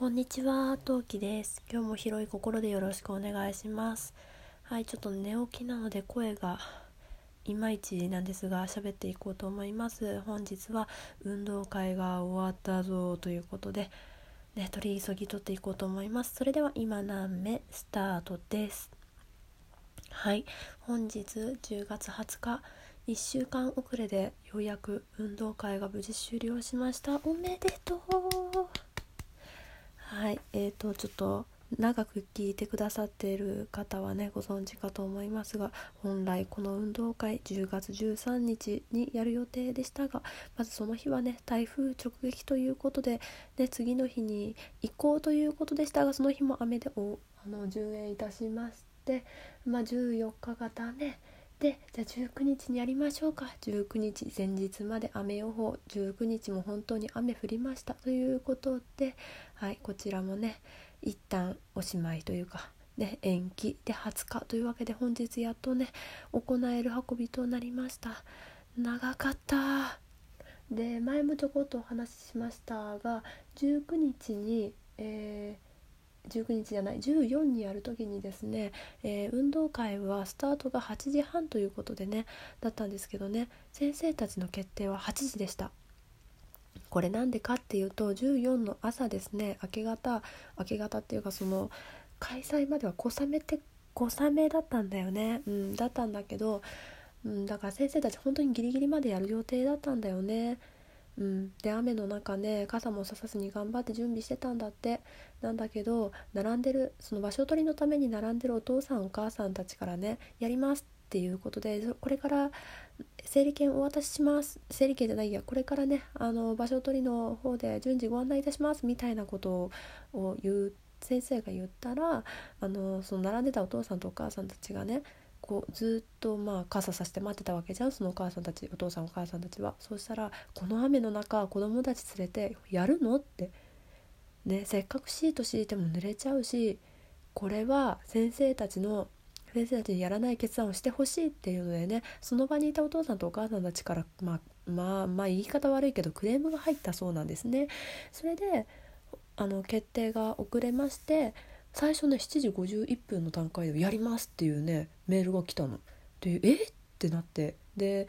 こんにちは、トウキです。今日も広い心でよろしくお願いします。はい、ちょっと寝起きなので声がいまいちなんですが喋っていこうと思います。本日は運動会が終わったぞということで、ね、取り急ぎ撮っていこうと思います。それでは今何目スタートです。はい、本日10月20日1週間遅れでようやく運動会が無事終了しました。おめでとうはい、えーとちょっと長く聞いてくださっている方はねご存知かと思いますが本来この運動会10月13日にやる予定でしたがまずその日はね台風直撃ということで、ね、次の日に行こうということでしたがその日も雨でおあの順延いたしまして、まあ、14日がダメでじゃあ19日にやりましょうか。19日前日まで雨予報。19日も本当に雨降りました。ということで、はい、こちらもね一旦おしまいというか、ね、延期で20日というわけで本日やっとね行える運びとなりました。長かった。で前もちょこっとお話ししましたが19日に、えー19日じゃない14にやる時にですね、えー運動会はスタートが8時半ということでねだったんですけどね先生たちの決定は8時でした。これなんでかっていうと14の朝ですね明け方明け方っていうかその開催までは小雨って小雨だったんだよね。うんだったんだけど、うん、だから先生たち本当にギリギリまでやる予定だったんだよね。うん、で雨の中ね傘もささずに頑張って準備してたんだって。なんだけど並んでるその場所取りのために並んでるお父さんお母さんたちからねやりますっていうことでこれから整理券お渡しします。整理券じゃないやこれからねあの場所取りの方で順次ご案内いたしますみたいなことを言う先生が言ったらあのその並んでたお父さんとお母さんたちがねこうずっとまあ傘さして待ってたわけじゃん。そのお母さんたちお父さんお母さんたちは。そうしたらこの雨の中子供たち連れてやるのって。ねせっかくシート敷いても濡れちゃうしこれは先生たちの先生たちにやらない決断をしてほしいっていうのでねその場にいたお父さんとお母さんたちからまあまあまあ言い方悪いけどクレームが入ったそうなんですね。それであの決定が遅れまして最初ね7時51分の段階で「やります」っていうねメールが来たの。でえ？ってなってで、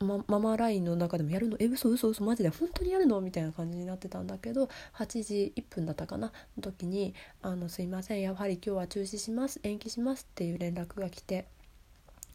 ま、ママ LINE の中でも「やるの？え嘘嘘嘘マジで？本当にやるの?」みたいな感じになってたんだけど8時1分だったかな？の時に「あのすいませんやはり今日は中止します延期します」っていう連絡が来て。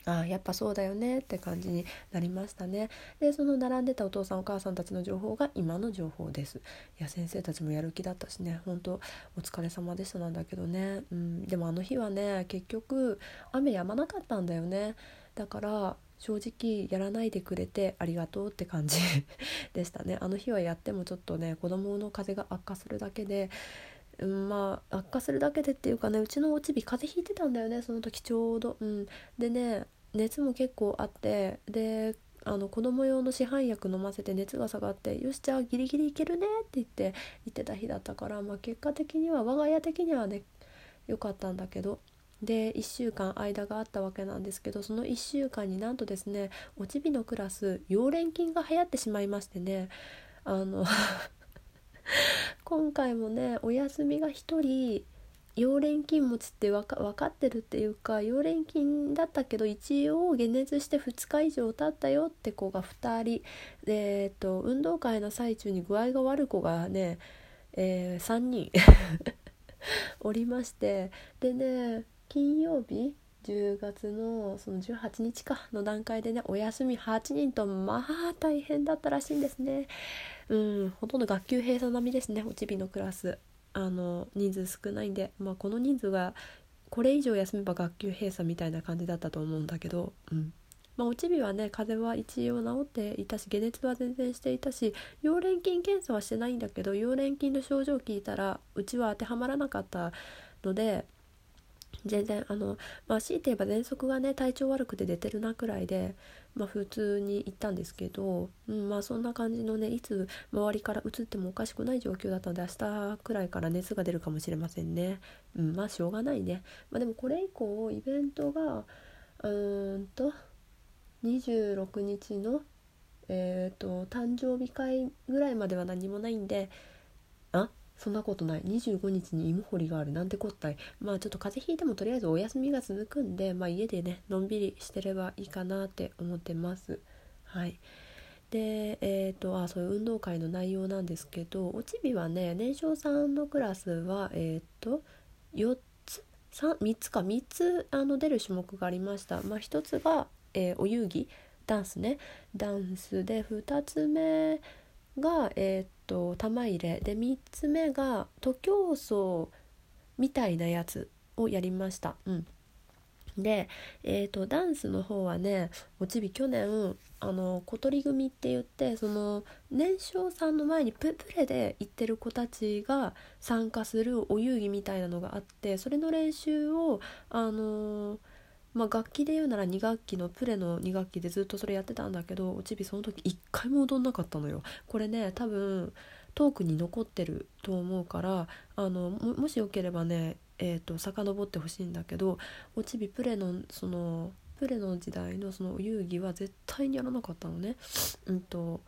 ああやっぱそうだよねって感じになりましたね。でその並んでたお父さんお母さんたちの情報が今の情報です。いや先生たちもやる気だったしね。本当お疲れ様でしたなんだけどね、うん、でもあの日はね結局雨止まなかったんだよね。だから正直やらないでくれてありがとうって感じ でしたね。あの日はやってもちょっとね子供の風が悪化するだけでうん、まあ悪化するだけでっていうかねうちのおちび風邪ひいてたんだよねその時ちょうど。うん、でね熱も結構あってであの子供用の市販薬飲ませて熱が下がってよしじゃあギリギリいけるねって言って言ってた日だったから、まあ、結果的には我が家的にはね良かったんだけど。で1週間間があったわけなんですけどその1週間になんとですねおちびのクラス溶連菌が流行ってしまいましてね。あの 今回もねお休みが1人溶連菌持ちってわか分かってるっていうか溶連菌だったけど一応解熱して2日以上経ったよって子が2人で、えっと、運動会の最中に具合が悪い子がね、えー3人 おりましてでね金曜日10月のその18日かの段階でねお休み8人とまあ大変だったらしいんですね。うん、ほとんど学級閉鎖並みですねおちびのクラスあの人数少ないんで、まあ、この人数がこれ以上休めば学級閉鎖みたいな感じだったと思うんだけど、うんまあ、おちびはね風邪は一応治っていたし解熱は全然していたし溶連菌検査はしてないんだけど溶連菌の症状を聞いたらうちは当てはまらなかったので全然あのまあ強いて言えば喘息がね体調悪くて出てるなくらいでまあ普通に行ったんですけど、うん、まあそんな感じのねいつ周りから移ってもおかしくない状況だったので明日くらいから熱が出るかもしれませんね。うん、まあしょうがないね。まあでもこれ以降イベントがうーんと26日のえっ、と誕生日会ぐらいまでは何もないんでそんなことない。25日に芋掘りがある。なんてこったい。まあちょっと風邪ひいてもとりあえずお休みが続くんでまあ家でねのんびりしてればいいかなって思ってます。はい。でえっ、ー、とあそういう運動会の内容なんですけどおちびはね年少さんのクラスはえっ、ー、と4つ？3, 3つか。3つあの出る種目がありました。まあ1つが、えー、お遊戯ダンスね。ダンスで2つ目が、えっー、っと玉入れで3つ目が徒競走みたいなやつをやりました。うんで、えーと、ダンスの方はねおちび去年あの小鳥組って言ってその年少さんの前にププレで行ってる子たちが参加するお遊戯みたいなのがあってそれの練習をあのーまあ、楽器で言うなら2学期のプレの2学期でずっとそれやってたんだけどおちびその時1回も踊んなかったのよこれね多分トークに残ってると思うからあのもしよければねえーと、遡ってほしいんだけどおちびプレのそのプレの時代のその遊戯は絶対にやらなかったのね。うんと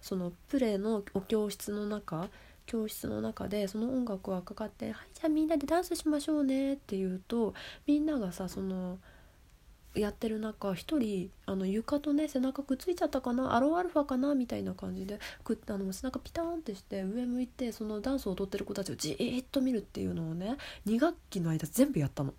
そのプレのお教室の中教室の中でその音楽がかかって「はいじゃあみんなでダンスしましょうね」って言うとみんながさそのやってる中一人あの床とね背中くっついちゃったかなアロンアルファかなみたいな感じでくあの背中ピターンってして上向いてそのダンスを踊ってる子たちをじーっと見るっていうのをね2学期の間全部やったの。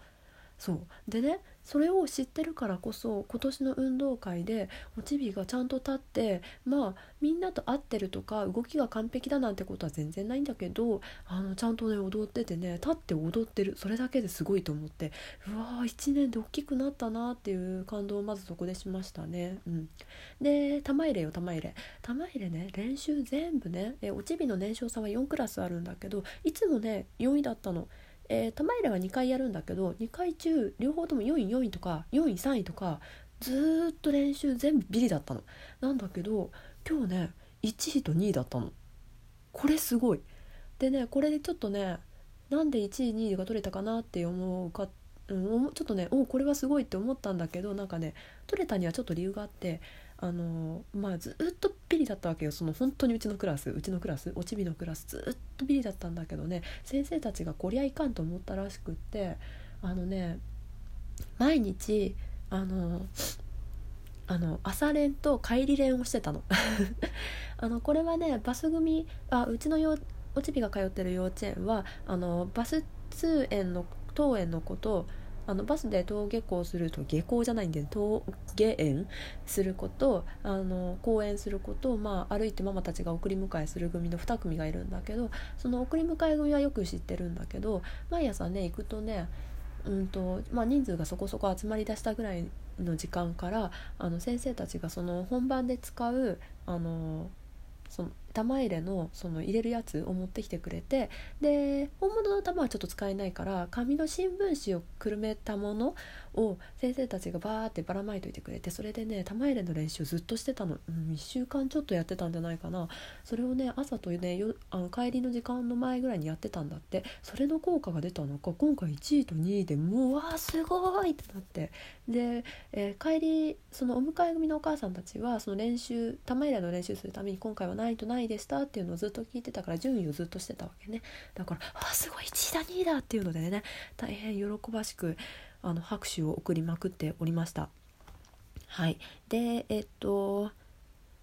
そう。でねそれを知ってるからこそ今年の運動会でおちびがちゃんと立ってまあみんなと合ってるとか動きが完璧だなんてことは全然ないんだけどあのちゃんとね踊っててね立って踊ってる。それだけですごいと思って。うわー1年で大きくなったなっていう感動をまずそこでしましたね。うん、で玉入れよ玉入れ。玉入れね練習全部ねえおちびの年少さんは4クラスあるんだけどいつもね4位だったの。えー、玉入れは2回やるんだけど2回中両方とも4位4位とか4位3位とかずっと練習全部ビリだったの。なんだけど今日ね1位と2位だったの。これすごい。でねこれでちょっとねなんで1位2位が取れたかなって思うか、うん、ちょっとねおこれはすごいって思ったんだけどなんかね取れたにはちょっと理由があってあのまあずっとビリだったわけよ。その本当にうちのクラスうちのクラスおちびのクラスずっとビリだったんだけどね。先生たちがこりゃいかんと思ったらしくってあのね毎日あのあの朝練と帰り練をしてたの。あのこれはねバス組あうちのよおちびが通ってる幼稚園はあのバス通園の登園の子とあのバスで登下校すると下校じゃないんで登下園することあの公園することまあ、歩いてママたちが送り迎えする組の2組がいるんだけどその送り迎え組はよく知ってるんだけど毎朝ね行くとねうんとまあ、人数がそこそこ集まりだしたぐらいの時間からあの先生たちがその本番で使うあのその玉入れのその入れるやつを持ってきてくれてで本物の玉はちょっと使えないから紙の新聞紙をくるめたものを先生たちがバーってばらまいといてくれてそれでね玉入れの練習ずっとしてたの、うん、1週間ちょっとやってたんじゃないかな。それをね朝とねよあの帰りの時間の前ぐらいにやってたんだって。それの効果が出たのか。今回1位と2位でもうわーすごいってなって。で、えー、帰りそのお迎え組のお母さんたちはその練習玉入れの練習するために今回はないとないでしたっていうのをずっと聞いてたから順位をずっとしてたわけね。だから「あすごい1位だ2位だ」っていうのでね大変喜ばしくあの拍手を送りまくっておりました。はい。でえっと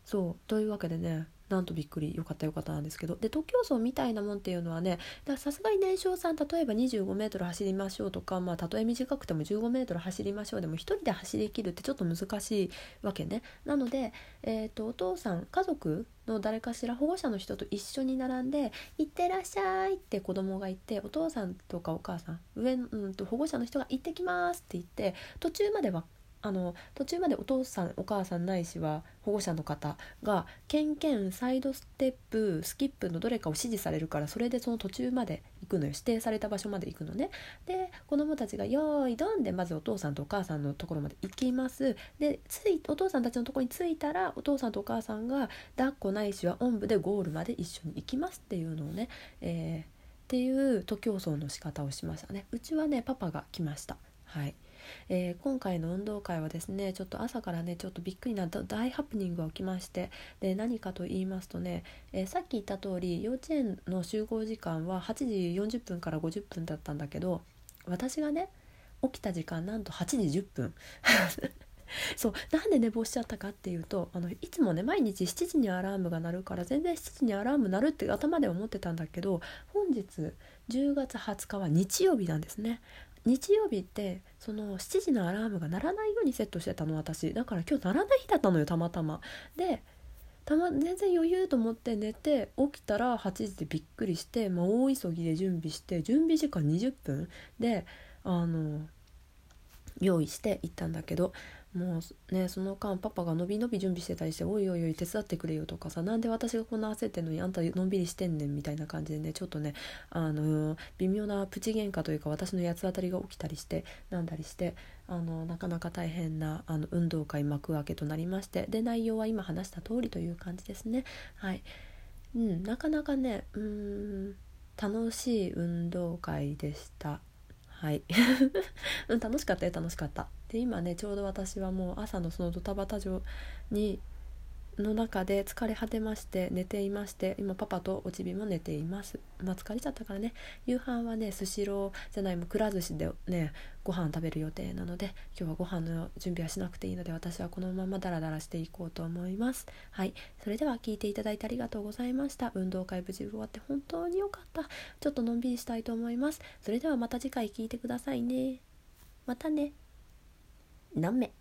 そうというわけでねなんとびっくりよかったよかったなんですけど。で徒競走みたいなもんっていうのはねさすがに年少さん例えば 25m 走りましょうとかまあたとえ短くても 15m 走りましょうでも1人で走りきるってちょっと難しいわけね。なので、えーと、お父さん家族の誰かしら保護者の人と一緒に並んで「行ってらっしゃい」って子供が言ってお父さんとかお母さん上、うんと保護者の人が「行ってきます」って言って途中まではあの途中までお父さんお母さんないしは保護者の方がケンケンサイドステップスキップのどれかを指示されるからそれでその途中まで行くのよ。指定された場所まで行くのね。で子供たちが「よーいどん」でまずお父さんとお母さんのところまで行きますでついお父さんたちのところに着いたらお父さんとお母さんが抱っこないしはおんぶでゴールまで一緒に行きますっていうのをね、えー、っていう徒競走の仕方をしましたね。うちはねパパが来ました。はいえー、今回の運動会はですねちょっと朝からねちょっとびっくりな大ハプニングが起きましてで何かと言いますとね、えー、さっき言った通り幼稚園の集合時間は8時40分から50分だったんだけど私がね起きた時間なんと8時10分 そうなんで寝坊しちゃったかっていうとあのいつもね毎日7時にアラームが鳴るから全然7時にアラーム鳴るって頭で思ってたんだけど本日10月20日は日曜日なんですね。日曜日ってその7時のアラームが鳴らないようにセットしてたの私だから今日鳴らない日だったのよたまたま。でたま全然余裕と思って寝て起きたら8時でびっくりして、まあ、大急ぎで準備して準備時間20分であの用意して行ったんだけどもうねその間パパがのびのび準備してたりして「おいおいおい手伝ってくれよ」とかさ「なんで私がこんな焦ってんのにあんたのんびりしてんねん」みたいな感じでねちょっとねあの微妙なプチ喧嘩というか私の八つ当たりが起きたりしてなんだりしてあのなかなか大変なあの運動会幕開けとなりましてで内容は今話した通りという感じですね。はいうん、なかなかねうん楽しい運動会でした。はい。うん楽しかったよ楽しかった。で今ねちょうど私はもう朝のそのドタバタ状にの中で疲れ果てまして寝ていまして今パパとおちびも寝ています。まあ疲れちゃったからね。夕飯はねスシローじゃないもくら寿司でねご飯食べる予定なので今日はご飯の準備はしなくていいので私はこのままダラダラしていこうと思います。はい。それでは聞いていただいてありがとうございました。運動会無事終わって本当に良かった。ちょっとのんびりしたいと思います。それではまた次回聞いてくださいね。またね。何目